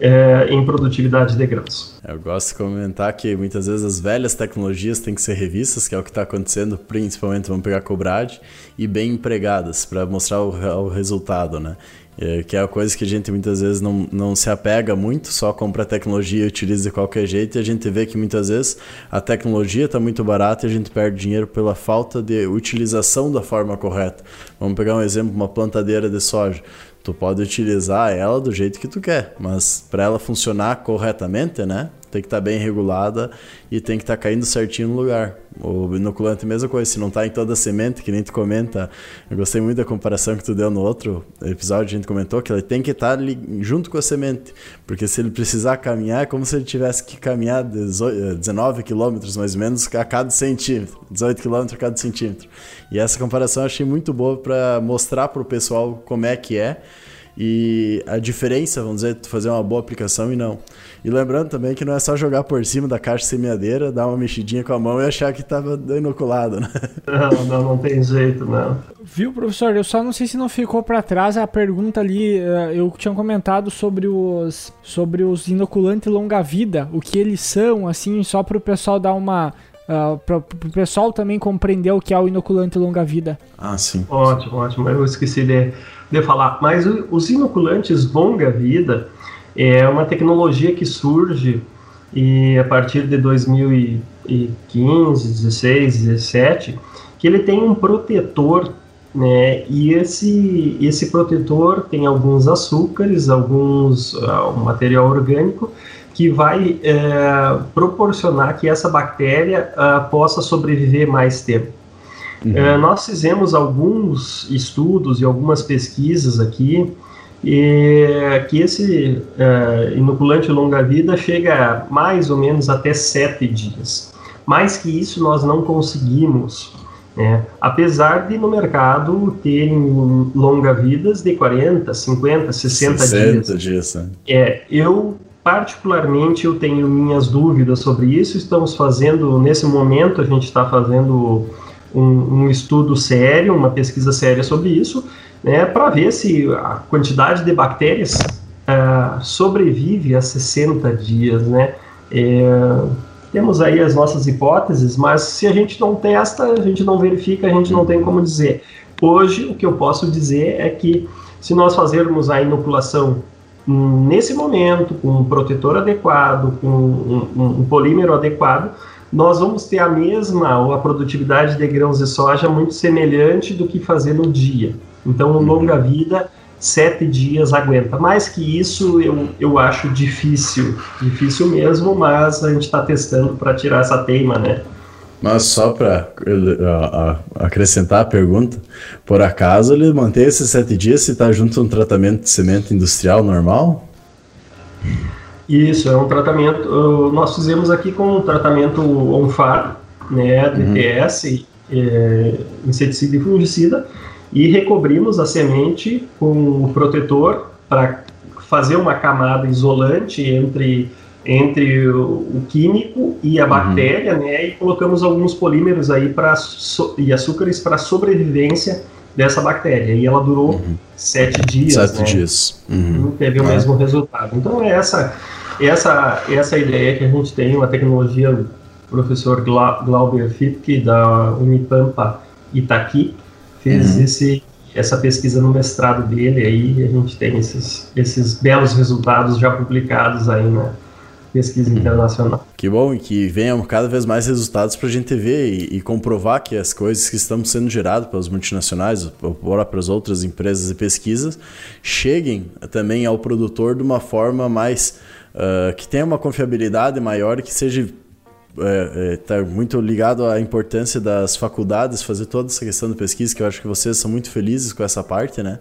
é, em produtividade de grãos. Eu gosto de comentar que muitas vezes as velhas tecnologias têm que ser revistas, que é o que está acontecendo, principalmente vamos pegar a Cobrade, e bem empregadas para mostrar o, o resultado, né? É, que é a coisa que a gente muitas vezes não, não se apega muito, só compra tecnologia e utiliza de qualquer jeito, e a gente vê que muitas vezes a tecnologia está muito barata e a gente perde dinheiro pela falta de utilização da forma correta. Vamos pegar um exemplo, uma plantadeira de soja. Tu pode utilizar ela do jeito que tu quer, mas para ela funcionar corretamente, né? Tem que estar tá bem regulada e tem que estar tá caindo certinho no lugar. O inoculante, mesma coisa, se não está em toda a semente, que nem tu comenta, eu gostei muito da comparação que tu deu no outro episódio, a gente comentou que ele tem que estar tá junto com a semente, porque se ele precisar caminhar, é como se ele tivesse que caminhar 19 quilômetros mais ou menos a cada centímetro, 18 quilômetros a cada centímetro. E essa comparação eu achei muito boa para mostrar para o pessoal como é que é e a diferença, vamos dizer, fazer uma boa aplicação e não. E lembrando também que não é só jogar por cima da caixa semeadeira, dar uma mexidinha com a mão e achar que estava inoculado, né? Não, não, não tem jeito, não. Viu, professor? Eu só não sei se não ficou para trás a pergunta ali. Eh, eu tinha comentado sobre os sobre os inoculantes longa-vida, o que eles são, assim, só para o pessoal dar uma Uh, para o pessoal também compreender o que é o inoculante longa-vida. Ah, sim. Ótimo, ótimo. Eu esqueci de, de falar. Mas os inoculantes longa-vida é uma tecnologia que surge e a partir de 2015, 16, 17, que ele tem um protetor, né? E esse esse protetor tem alguns açúcares, alguns uh, um material orgânico que vai é, proporcionar que essa bactéria uh, possa sobreviver mais tempo. Uhum. Uh, nós fizemos alguns estudos e algumas pesquisas aqui e que esse uh, inoculante longa-vida chega mais ou menos até sete dias. Mais que isso nós não conseguimos, né? apesar de no mercado terem longa-vidas de 40, 50, 60, 60 dias. dias né? É, eu particularmente eu tenho minhas dúvidas sobre isso. Estamos fazendo, nesse momento, a gente está fazendo um, um, estudo sério, uma pesquisa séria sobre isso, né, para ver se a quantidade de bactérias uh, sobrevive a 60 dias. Né? É, temos aí as nossas hipóteses, mas se a gente não testa, a gente não verifica, a gente não tem como dizer. Hoje, o que eu posso dizer é que se nós fazermos a inoculação nesse momento, com um protetor adequado, com um, um, um, polímero adequado, nós vamos ter a mesma ou a produtividade de grãos de soja muito semelhante do que fazer no dia. Então, uhum. longa vida, sete dias aguenta. Mais que isso, eu, eu acho difícil, difícil mesmo, mas a gente está testando para tirar essa teima, né? Mas só para acrescentar a pergunta, por acaso ele mantém esses sete dias se está junto a um tratamento de semente industrial normal? Isso, é um tratamento. Nós fizemos aqui com um tratamento OnFar, né, DTS, uhum. é, inseticida e fungicida, e recobrimos a semente com o protetor para fazer uma camada isolante entre entre o, químico e a uhum. bactéria, né? E colocamos alguns polímeros aí so, e açúcares para sobrevivência dessa bactéria. E ela durou uhum. sete dias. Sete né? dias. Uhum. Teve o é. mesmo resultado. Então é essa essa essa ideia que a gente tem, uma tecnologia, o professor Glauber Fipke da Unipampa Itaqui fez uhum. esse, essa pesquisa no mestrado dele, aí a gente tem esses, esses belos resultados já publicados aí na pesquisa uhum. internacional. Que bom e que venham cada vez mais resultados para a gente ver e, e, comprovar que as coisas que estão sendo geradas pelas multinacionais ou para as outras empresas e pesquisas cheguem também ao produtor de uma forma mais uh, que tenha uma confiabilidade maior e que seja está é, é, tá muito ligado à importância das faculdades fazer toda essa questão de pesquisa, que eu acho que vocês são muito felizes com essa parte, né?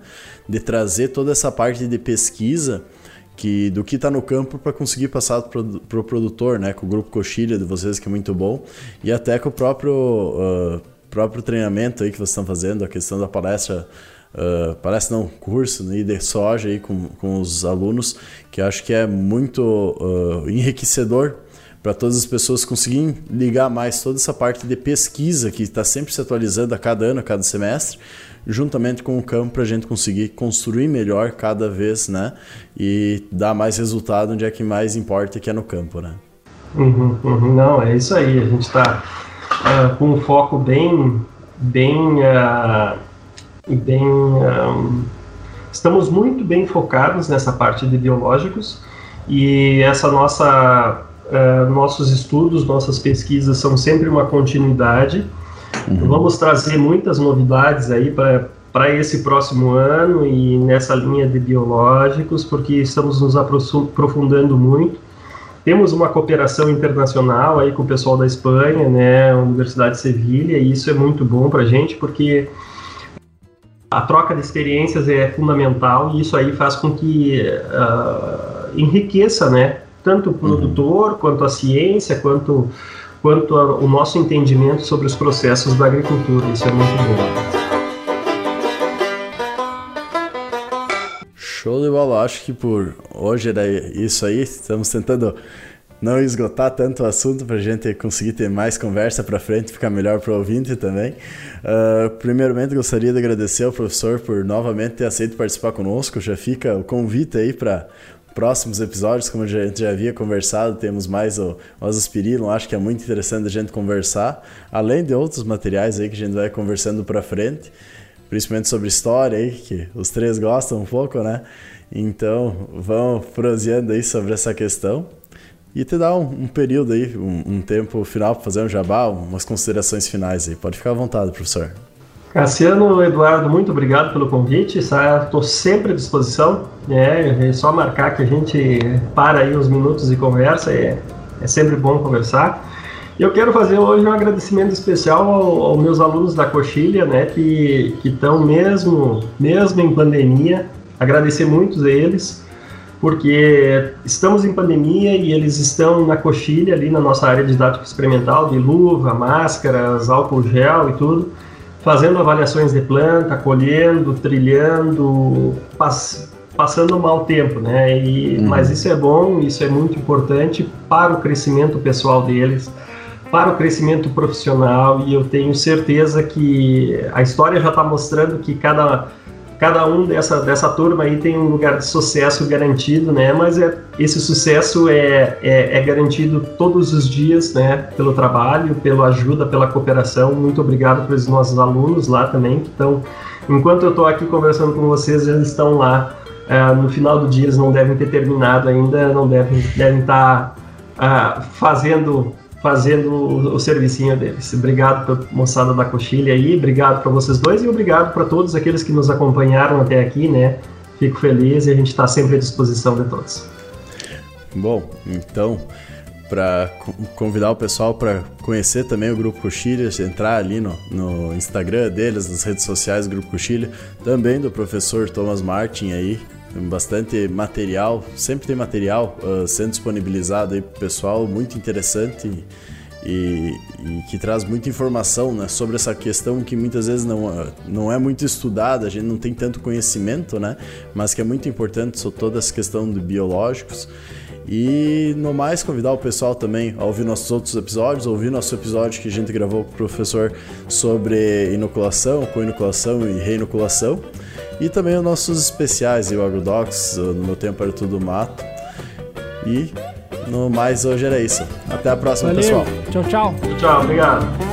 De trazer toda essa parte de pesquisa que do que está no campo para conseguir passar para o pro produtor, né? Com o grupo Coxilha de vocês, que é muito bom, e até com o próprio, uh, próprio treinamento aí que vocês estão fazendo, a questão da palestra. Uh, parece não, curso né, de soja aí com, com os alunos, que acho que é muito uh, enriquecedor para todas as pessoas conseguirem ligar mais toda essa parte de pesquisa que está sempre se atualizando a cada ano, a cada semestre, juntamente com o campo para a gente conseguir construir melhor cada vez, né? E dar mais resultado onde é que mais importa que é no campo, né? Uhum, uhum. Não, é isso aí. A gente está uh, ah, com um foco bem, bem, uh, bem. Um, estamos muito bem focados nessa parte de biológicos e essa nossa uh, nossos estudos, nossas pesquisas são sempre uma continuidade. Uhum. Vamos trazer muitas novidades aí para esse próximo ano e nessa linha de biológicos, porque estamos nos aprofundando muito. Temos uma cooperação internacional aí com o pessoal da Espanha, né, a Universidade de Sevilha, e isso é muito bom para a gente, porque a troca de experiências é fundamental e isso aí faz com que uh, enriqueça, né, tanto o produtor, uhum. quanto a ciência, quanto, quanto a, o nosso entendimento sobre os processos da agricultura. Isso é muito bom. Show de bola, acho que por hoje era isso aí. Estamos tentando não esgotar tanto o assunto para a gente conseguir ter mais conversa para frente, ficar melhor para o ouvinte também. Uh, primeiramente, gostaria de agradecer ao professor por novamente ter aceito participar conosco. Já fica o convite aí para próximos episódios, como a gente já havia conversado, temos mais o Osaspirillum, acho que é muito interessante a gente conversar, além de outros materiais aí que a gente vai conversando para frente, principalmente sobre história aí, que os três gostam um pouco, né? Então, vamos proseando aí sobre essa questão e te dar um, um período aí, um, um tempo final para fazer um jabá, umas considerações finais aí. Pode ficar à vontade, professor. Cassiano, Eduardo, muito obrigado pelo convite. Estou sempre à disposição. É, é, só marcar que a gente para aí uns minutos e conversa. É, é sempre bom conversar. Eu quero fazer hoje um agradecimento especial aos meus alunos da Coxilha, né, que estão mesmo, mesmo em pandemia. Agradecer muitos deles, porque estamos em pandemia e eles estão na Coxilha, ali na nossa área didática experimental, de luva, máscaras, álcool gel e tudo fazendo avaliações de planta, colhendo, trilhando, pass passando mau tempo, né? E, uhum. Mas isso é bom, isso é muito importante para o crescimento pessoal deles, para o crescimento profissional, e eu tenho certeza que a história já está mostrando que cada cada um dessa, dessa turma aí tem um lugar de sucesso garantido, né? Mas é, esse sucesso é, é, é, garantido todos os dias, né? Pelo trabalho, pela ajuda, pela cooperação. Muito obrigado para os nossos alunos lá também que estão. Enquanto eu estou aqui conversando com vocês, eles estão lá. É, no final do dia eles não devem ter terminado ainda, não devem devem estar tá, uh, fazendo fazendo o, o servicinho deles. Obrigado para moçada da coxilha aí, obrigado para vocês dois e obrigado para todos aqueles que nos acompanharam até aqui, né? Fico feliz e a gente está sempre à disposição de todos. Bom, então, para convidar o pessoal para conhecer também o Grupo Coxilha, entrar ali no, no Instagram deles, nas redes sociais do Grupo Coxilha, também do professor Thomas Martin aí, bastante material, sempre tem material uh, sendo disponibilizado aí pro pessoal, muito interessante e, e, que traz muita informação né, sobre essa questão que muitas vezes não, não é muito estudada, a gente não tem tanto conhecimento, né, mas que é muito importante sobre toda essa questão de biológicos. E no mais, convidar o pessoal também a ouvir nossos outros episódios, ouvir nosso episódio que a gente gravou com o professor sobre inoculação, co-inoculação e reinoculação. E também os nossos especiais, o AgroDocs, no meu tempo era tudo mato. E no mais hoje era isso. Até a próxima, Valeu. pessoal. Tchau, tchau. Tchau, obrigado.